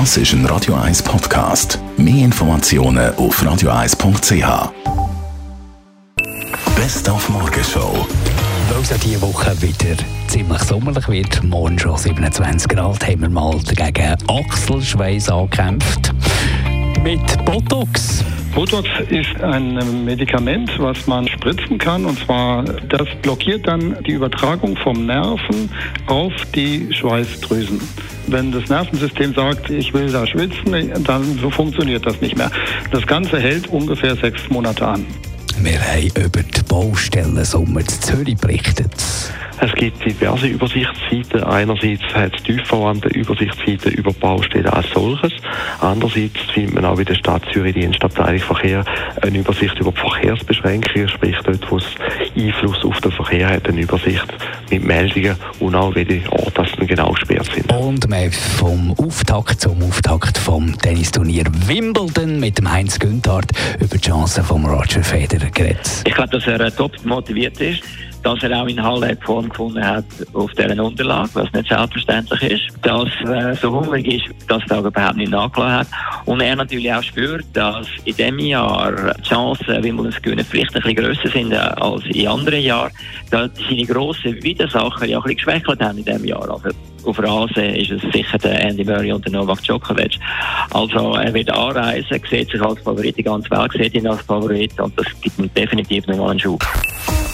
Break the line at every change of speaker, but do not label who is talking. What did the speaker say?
Das ist ein Radio 1 Podcast. Mehr Informationen auf radio1.ch. Best auf Morgenshow.
Weil es ja diese Woche wieder ziemlich sommerlich wird, morgen schon 27 Grad, haben wir mal dagegen Achselschweiß angekämpft. Mit Botox.
Botox ist ein Medikament, was man spritzen kann. Und zwar, das blockiert dann die Übertragung vom Nerven auf die Schweißdrüsen. Wenn das Nervensystem sagt, ich will da schwitzen, dann so funktioniert das nicht mehr. Das Ganze hält ungefähr sechs Monate an.
Wir haben über die Baustellen Sommer zu Zürich berichtet.
Es gibt diverse Übersichtsseiten. Einerseits hat es tiefverwandte Übersichtsseiten über Baustellen als solches. Andererseits findet man auch in der Stadt Zürich, die Stadtteilung Verkehr, eine Übersicht über die Verkehrsbeschränkungen, sprich dort, wo es Einfluss auf den Verkehr hat, eine Übersicht mit Meldungen und auch welche Orte das genau gesperrt sind.
Und wir vom Auftakt zum Auftakt vom Tennisturnier Wimbledon mit dem Heinz Günthardt über die Chancen von Roger Federer geredet.
Ich glaube, dass er top motiviert ist dass er auch in Halle Form gefunden hat auf dieser Unterlage, was nicht selbstverständlich ist. Dass er äh, so hungrig ist, dass er überhaupt nicht nachgelassen hat. Und er natürlich auch spürt, dass in diesem Jahr die Chancen, wie man es gewinnen, vielleicht ein bisschen grösser sind äh, als in anderen Jahren. Da seine grossen Widersacher ja ein bisschen geschwächelt haben in diesem Jahr. Also auf Rasen ist es sicher der Andy Murray und der Novak Djokovic. Also er wird anreisen, sieht sich als Favorit, die ganze Welt sieht ihn als Favorit und das gibt ihm definitiv nochmal einen Schub.